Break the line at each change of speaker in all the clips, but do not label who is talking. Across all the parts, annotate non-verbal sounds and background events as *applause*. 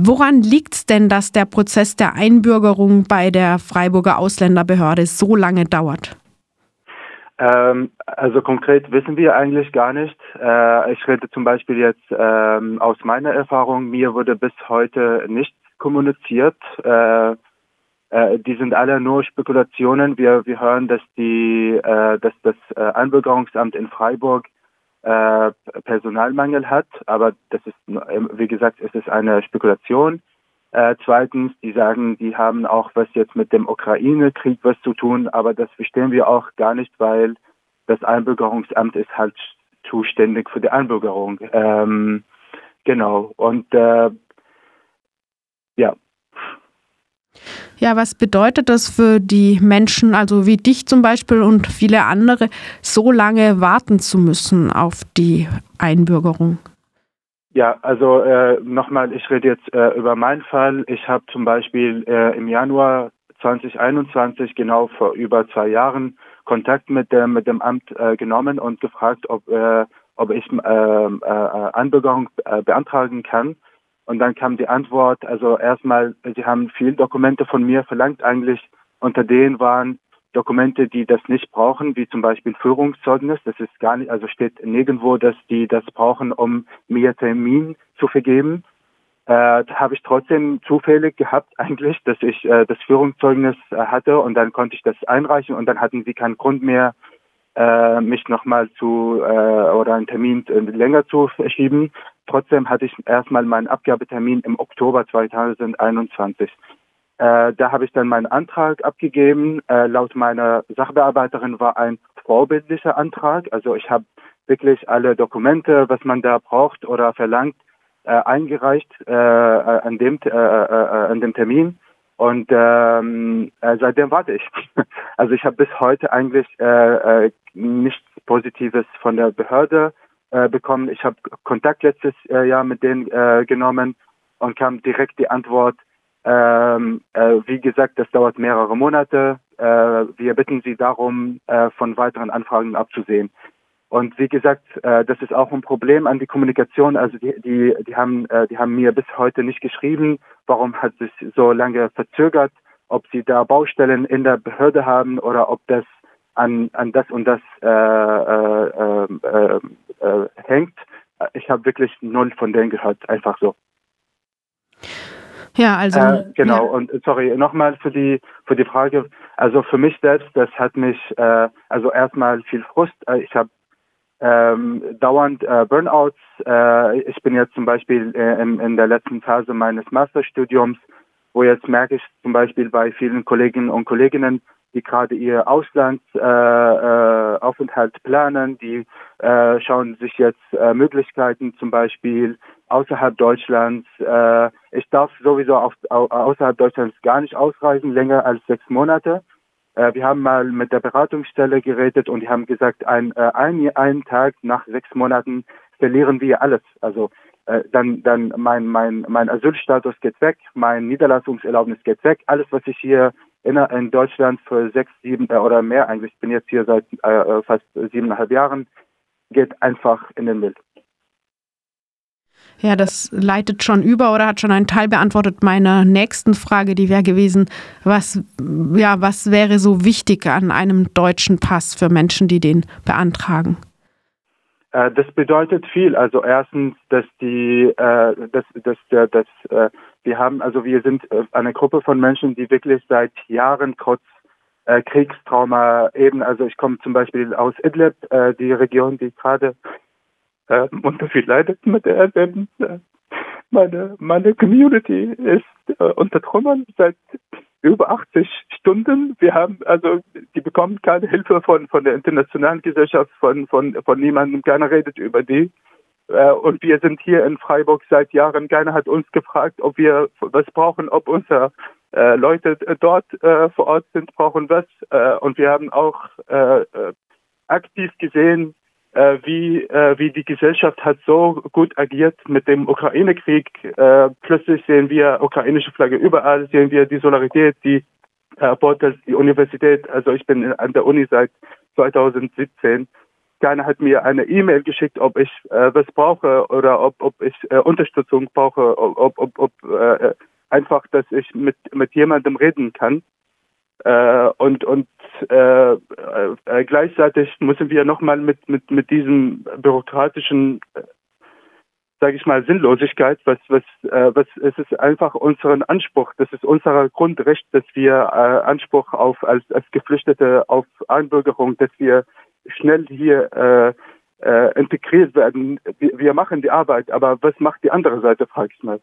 Woran liegt es denn, dass der Prozess der Einbürgerung bei der Freiburger Ausländerbehörde so lange dauert?
Ähm, also konkret wissen wir eigentlich gar nicht. Äh, ich rede zum Beispiel jetzt ähm, aus meiner Erfahrung. Mir wurde bis heute nicht kommuniziert. Äh, äh, die sind alle nur Spekulationen. Wir, wir hören, dass die, äh, dass das äh, Einbürgerungsamt in Freiburg äh, Personalmangel hat, aber das ist, wie gesagt, es ist eine Spekulation. Äh, zweitens, die sagen, die haben auch was jetzt mit dem Ukraine-Krieg was zu tun, aber das verstehen wir auch gar nicht, weil das Einbürgerungsamt ist halt zuständig für die Einbürgerung. Ähm, genau. Und äh, ja.
Ja, was bedeutet das für die Menschen, also wie dich zum Beispiel und viele andere, so lange warten zu müssen auf die Einbürgerung?
Ja, also äh, nochmal, ich rede jetzt äh, über meinen Fall. Ich habe zum Beispiel äh, im Januar 2021, genau vor über zwei Jahren, Kontakt mit dem, mit dem Amt äh, genommen und gefragt, ob, äh, ob ich äh, äh, Anbürgerung äh, beantragen kann. Und dann kam die Antwort, also erstmal, sie haben viele Dokumente von mir verlangt eigentlich. Unter denen waren Dokumente, die das nicht brauchen, wie zum Beispiel Führungszeugnis. Das ist gar nicht, also steht nirgendwo, dass die das brauchen, um mir Termin zu vergeben. Äh, habe ich trotzdem zufällig gehabt eigentlich, dass ich äh, das Führungszeugnis äh, hatte und dann konnte ich das einreichen und dann hatten sie keinen Grund mehr, äh, mich nochmal zu äh, oder einen Termin äh, länger zu verschieben. Trotzdem hatte ich erstmal meinen Abgabetermin im Oktober 2021. Äh, da habe ich dann meinen Antrag abgegeben. Äh, laut meiner Sachbearbeiterin war ein vorbildlicher Antrag. Also ich habe wirklich alle Dokumente, was man da braucht oder verlangt, äh, eingereicht äh, äh an dem äh, an dem Termin. Und ähm, äh, seitdem warte ich. *laughs* Also ich habe bis heute eigentlich nichts Positives von der Behörde äh, bekommen. Ich habe Kontakt letztes äh, Jahr mit denen äh, genommen und kam direkt die Antwort, ähm, äh, wie gesagt, das dauert mehrere Monate. Äh, wir bitten Sie darum, äh, von weiteren Anfragen abzusehen. Und wie gesagt, äh, das ist auch ein Problem an die Kommunikation. Also die, die, die haben, äh, die haben mir bis heute nicht geschrieben, warum hat sich so lange verzögert, ob sie da Baustellen in der Behörde haben oder ob das an, an das und das äh, äh, äh, äh, hängt. Ich habe wirklich null von denen gehört, einfach so.
Ja, also
äh, genau. Ja. Und sorry nochmal für die für die Frage. Also für mich selbst, das hat mich äh, also erstmal viel Frust. Äh, ich habe ähm, dauernd äh, Burnouts. Äh, ich bin jetzt zum Beispiel äh, in, in der letzten Phase meines Masterstudiums, wo jetzt merke ich zum Beispiel bei vielen Kolleginnen und Kolleginnen, die gerade ihr Auslandsaufenthalt äh, äh, planen, die äh, schauen sich jetzt äh, Möglichkeiten zum Beispiel außerhalb Deutschlands. Äh, ich darf sowieso auf, au, außerhalb Deutschlands gar nicht ausreisen, länger als sechs Monate. Äh, wir haben mal mit der Beratungsstelle geredet und die haben gesagt, ein, äh, ein, einen Tag nach sechs Monaten verlieren wir alles. Also äh, dann, dann mein, mein, mein Asylstatus geht weg, mein Niederlassungserlaubnis geht weg, alles, was ich hier in, in Deutschland für sechs, sieben äh, oder mehr eigentlich, ich bin jetzt hier seit äh, äh, fast siebeneinhalb Jahren, geht einfach in den Müll.
Ja, das leitet schon über oder hat schon einen Teil beantwortet meiner nächsten Frage, die wäre gewesen, was, ja, was wäre so wichtig an einem deutschen Pass für Menschen, die den beantragen?
Äh, das bedeutet viel. Also erstens, dass die, äh, dass, dass, dass, dass wir haben, also wir sind äh, eine Gruppe von Menschen, die wirklich seit Jahren trotz äh, Kriegstrauma eben, also ich komme zum Beispiel aus Idlib, äh, die Region, die gerade äh, unter viel leidet mit der Erwähnung. Äh, meine, meine Community ist äh, unter Trümmern seit über 80 Stunden. Wir haben also, die bekommen keine Hilfe von von der internationalen Gesellschaft, von von von niemandem. Keiner redet über die. Äh, und wir sind hier in Freiburg seit Jahren. Keiner hat uns gefragt, ob wir was brauchen, ob unsere äh, Leute dort äh, vor Ort sind, brauchen was. Und wir haben auch aktiv gesehen, wie, wie die Gesellschaft hat so gut agiert mit dem Ukraine-Krieg. Plötzlich sehen wir ukrainische Flagge überall, sehen wir die Solidarität, die äh, die Universität. Also ich bin an der Uni seit 2017 keiner hat mir eine E-Mail geschickt, ob ich äh, was brauche oder ob, ob ich äh, Unterstützung brauche, ob, ob, ob äh, einfach, dass ich mit, mit jemandem reden kann. Äh, und und äh, äh, gleichzeitig müssen wir nochmal mit, mit, mit diesem bürokratischen, äh, sage ich mal, Sinnlosigkeit, was, was, äh, was, es ist einfach unseren Anspruch, das ist unser Grundrecht, dass wir äh, Anspruch auf, als, als Geflüchtete auf Einbürgerung, dass wir schnell hier äh, äh, integriert werden. Wir, wir machen die Arbeit, aber was macht die andere Seite, frage ich mal.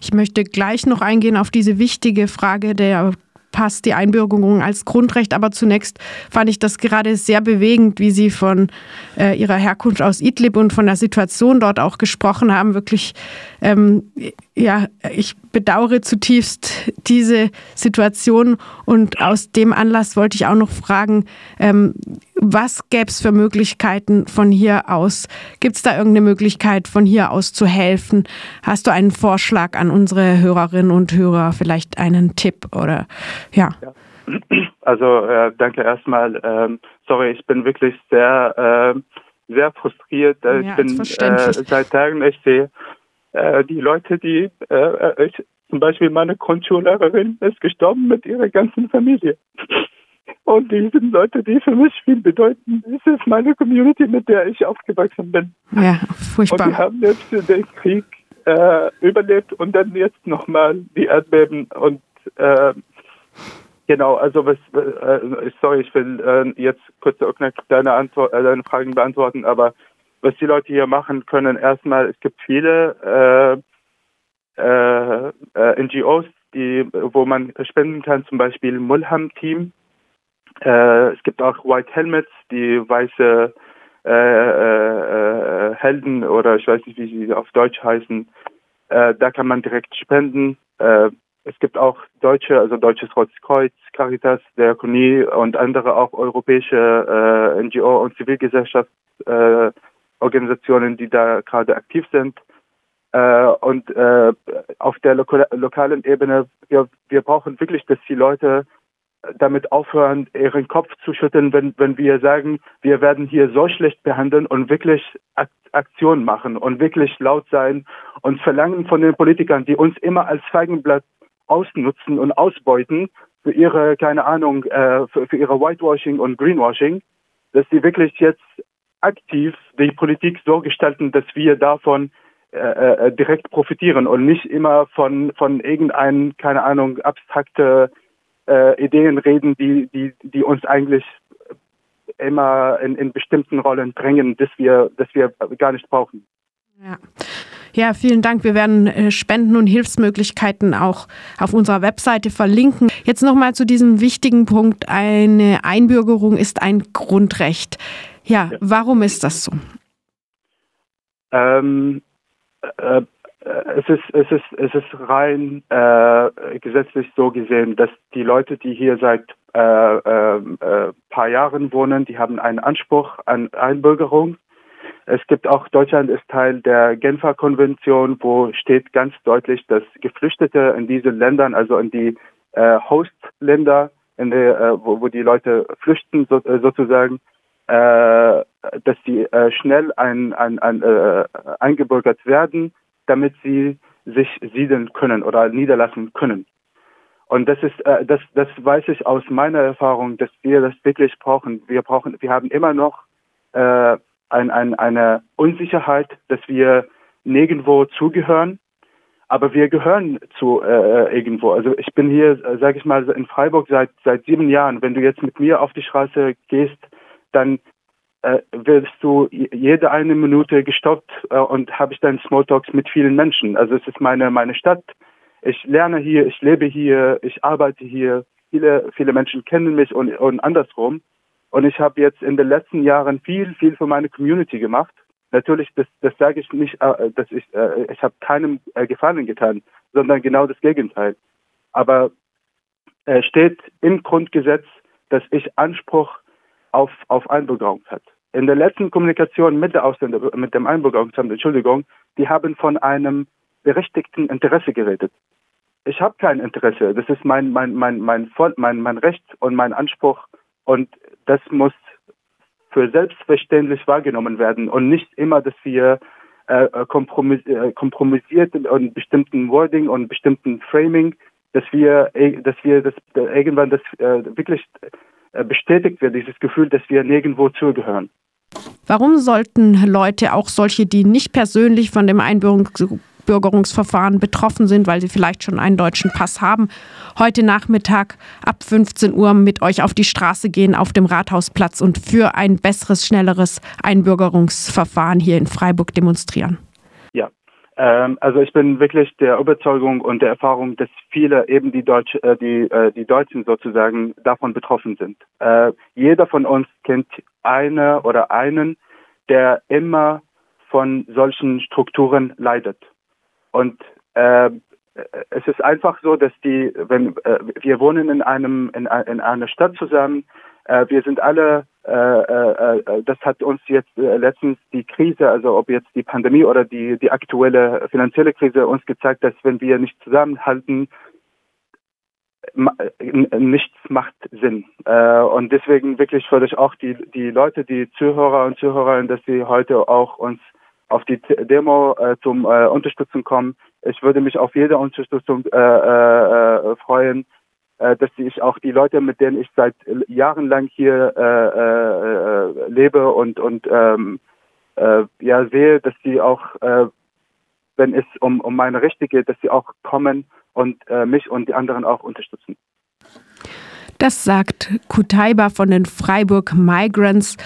Ich möchte gleich noch eingehen auf diese wichtige Frage der passt die Einbürgerung als Grundrecht. Aber zunächst fand ich das gerade sehr bewegend, wie Sie von äh, Ihrer Herkunft aus Idlib und von der Situation dort auch gesprochen haben. Wirklich, ähm, ja, ich bedauere zutiefst diese Situation. Und aus dem Anlass wollte ich auch noch fragen, ähm, was gäbe es für Möglichkeiten von hier aus? Gibt es da irgendeine Möglichkeit, von hier aus zu helfen? Hast du einen Vorschlag an unsere Hörerinnen und Hörer, vielleicht einen Tipp oder ja? ja.
Also äh, danke erstmal. Ähm, sorry, ich bin wirklich sehr, äh, sehr frustriert. Ja, ich bin äh, seit Tagen, ich sehe äh, die Leute, die äh, ich, zum Beispiel meine Grundschullehrerin ist gestorben mit ihrer ganzen Familie. *laughs* Und die sind Leute, die für mich viel bedeuten. Das ist meine Community, mit der ich aufgewachsen bin.
Ja, furchtbar.
Und die haben jetzt den Krieg äh, überlebt und dann jetzt nochmal die Erdbeben und äh, genau, also was, äh, sorry, ich will äh, jetzt kurz deine, Antwort, äh, deine Fragen beantworten, aber was die Leute hier machen können, erstmal, es gibt viele äh, äh, äh NGOs, die, wo man spenden kann, zum Beispiel Mulham-Team, äh, es gibt auch White Helmets, die weiße äh, äh, Helden oder ich weiß nicht, wie sie auf Deutsch heißen. Äh, da kann man direkt spenden. Äh, es gibt auch deutsche, also Deutsches Rotes Kreuz, Caritas, Diakonie und andere auch europäische äh, NGO und Zivilgesellschaftsorganisationen, die da gerade aktiv sind. Äh, und äh, auf der loka lokalen Ebene, wir, wir brauchen wirklich, dass die Leute damit aufhören, ihren Kopf zu schütteln, wenn, wenn wir sagen, wir werden hier so schlecht behandeln und wirklich Aktionen machen und wirklich laut sein und verlangen von den Politikern, die uns immer als Feigenblatt ausnutzen und ausbeuten für ihre, keine Ahnung, äh, für, für ihre Whitewashing und Greenwashing, dass sie wirklich jetzt aktiv die Politik so gestalten, dass wir davon äh, äh, direkt profitieren und nicht immer von, von irgendeinem, keine Ahnung, abstrakte äh, Ideen reden, die, die, die uns eigentlich immer in, in bestimmten Rollen drängen, dass wir, dass wir gar nicht brauchen.
Ja. Ja, vielen Dank. Wir werden äh, Spenden und Hilfsmöglichkeiten auch auf unserer Webseite verlinken. Jetzt nochmal zu diesem wichtigen Punkt. Eine Einbürgerung ist ein Grundrecht. Ja, ja. warum ist das so?
Ähm, äh, es ist, es ist, es ist rein äh, gesetzlich so gesehen, dass die Leute, die hier seit äh, äh, äh, paar Jahren wohnen, die haben einen Anspruch an Einbürgerung. Es gibt auch, Deutschland ist Teil der Genfer Konvention, wo steht ganz deutlich, dass Geflüchtete in diesen Ländern, also in die äh, Hostländer, in der, äh, wo, wo die Leute flüchten so, äh, sozusagen, äh, dass sie äh, schnell ein, ein, ein, äh, eingebürgert werden damit sie sich siedeln können oder niederlassen können. Und das ist, äh, das, das weiß ich aus meiner Erfahrung, dass wir das wirklich brauchen. Wir brauchen, wir haben immer noch äh, ein, ein, eine Unsicherheit, dass wir nirgendwo zugehören, aber wir gehören zu äh, irgendwo. Also ich bin hier, äh, sage ich mal, in Freiburg seit seit sieben Jahren. Wenn du jetzt mit mir auf die Straße gehst, dann äh, wirst du jede eine Minute gestoppt äh, und habe ich dann Smalltalks mit vielen Menschen. Also es ist meine meine Stadt. Ich lerne hier, ich lebe hier, ich arbeite hier. Viele viele Menschen kennen mich und, und andersrum. Und ich habe jetzt in den letzten Jahren viel viel für meine Community gemacht. Natürlich, das das sage ich nicht, äh, dass ich äh, ich habe keinem äh, Gefallen getan, sondern genau das Gegenteil. Aber äh, steht im Grundgesetz, dass ich Anspruch auf, auf Einbürgerungsamt. In der letzten Kommunikation mit der Ausländer, mit dem Einbürgerungsamt, Entschuldigung, die haben von einem berechtigten Interesse geredet. Ich habe kein Interesse. Das ist mein, mein, mein, mein, mein, mein Recht und mein Anspruch und das muss für selbstverständlich wahrgenommen werden und nicht immer, dass wir äh, kompromiss äh, kompromissiert und bestimmten Wording und bestimmten Framing, dass wir, äh, dass wir das äh, irgendwann das äh, wirklich äh, bestätigt wird, dieses Gefühl, dass wir nirgendwo zugehören.
Warum sollten Leute, auch solche, die nicht persönlich von dem Einbürgerungsverfahren betroffen sind, weil sie vielleicht schon einen deutschen Pass haben, heute Nachmittag ab 15 Uhr mit euch auf die Straße gehen, auf dem Rathausplatz und für ein besseres, schnelleres Einbürgerungsverfahren hier in Freiburg demonstrieren?
Ähm, also ich bin wirklich der Überzeugung und der Erfahrung, dass viele eben die, Deutsch, äh, die, äh, die Deutschen sozusagen davon betroffen sind. Äh, jeder von uns kennt eine oder einen, der immer von solchen Strukturen leidet. Und äh, es ist einfach so, dass die, wenn äh, wir wohnen in einem in, in einer Stadt zusammen, äh, wir sind alle, das hat uns jetzt äh, letztens die Krise, also ob jetzt die Pandemie oder die, die aktuelle finanzielle Krise uns gezeigt, dass wenn wir nicht zusammenhalten, nichts macht Sinn. Äh, und deswegen wirklich würde ich auch die, die Leute, die Zuhörer und Zuhörerinnen, dass sie heute auch uns auf die Demo äh, zum äh, Unterstützen kommen. Ich würde mich auf jede Unterstützung äh, äh, freuen äh, dass ich auch die Leute, mit denen ich seit Jahren lang hier äh, äh, lebe und und ähm, äh, ja sehe, dass sie auch, äh, wenn es um, um meine Rechte geht, dass sie auch kommen und äh, mich und die anderen auch unterstützen.
Das sagt Kutaiba von den Freiburg Migrants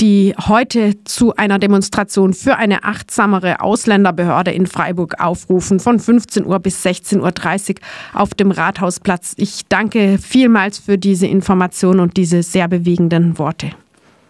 die heute zu einer Demonstration für eine achtsamere Ausländerbehörde in Freiburg aufrufen, von 15 Uhr bis 16.30 Uhr auf dem Rathausplatz. Ich danke vielmals für diese Information und diese sehr bewegenden Worte.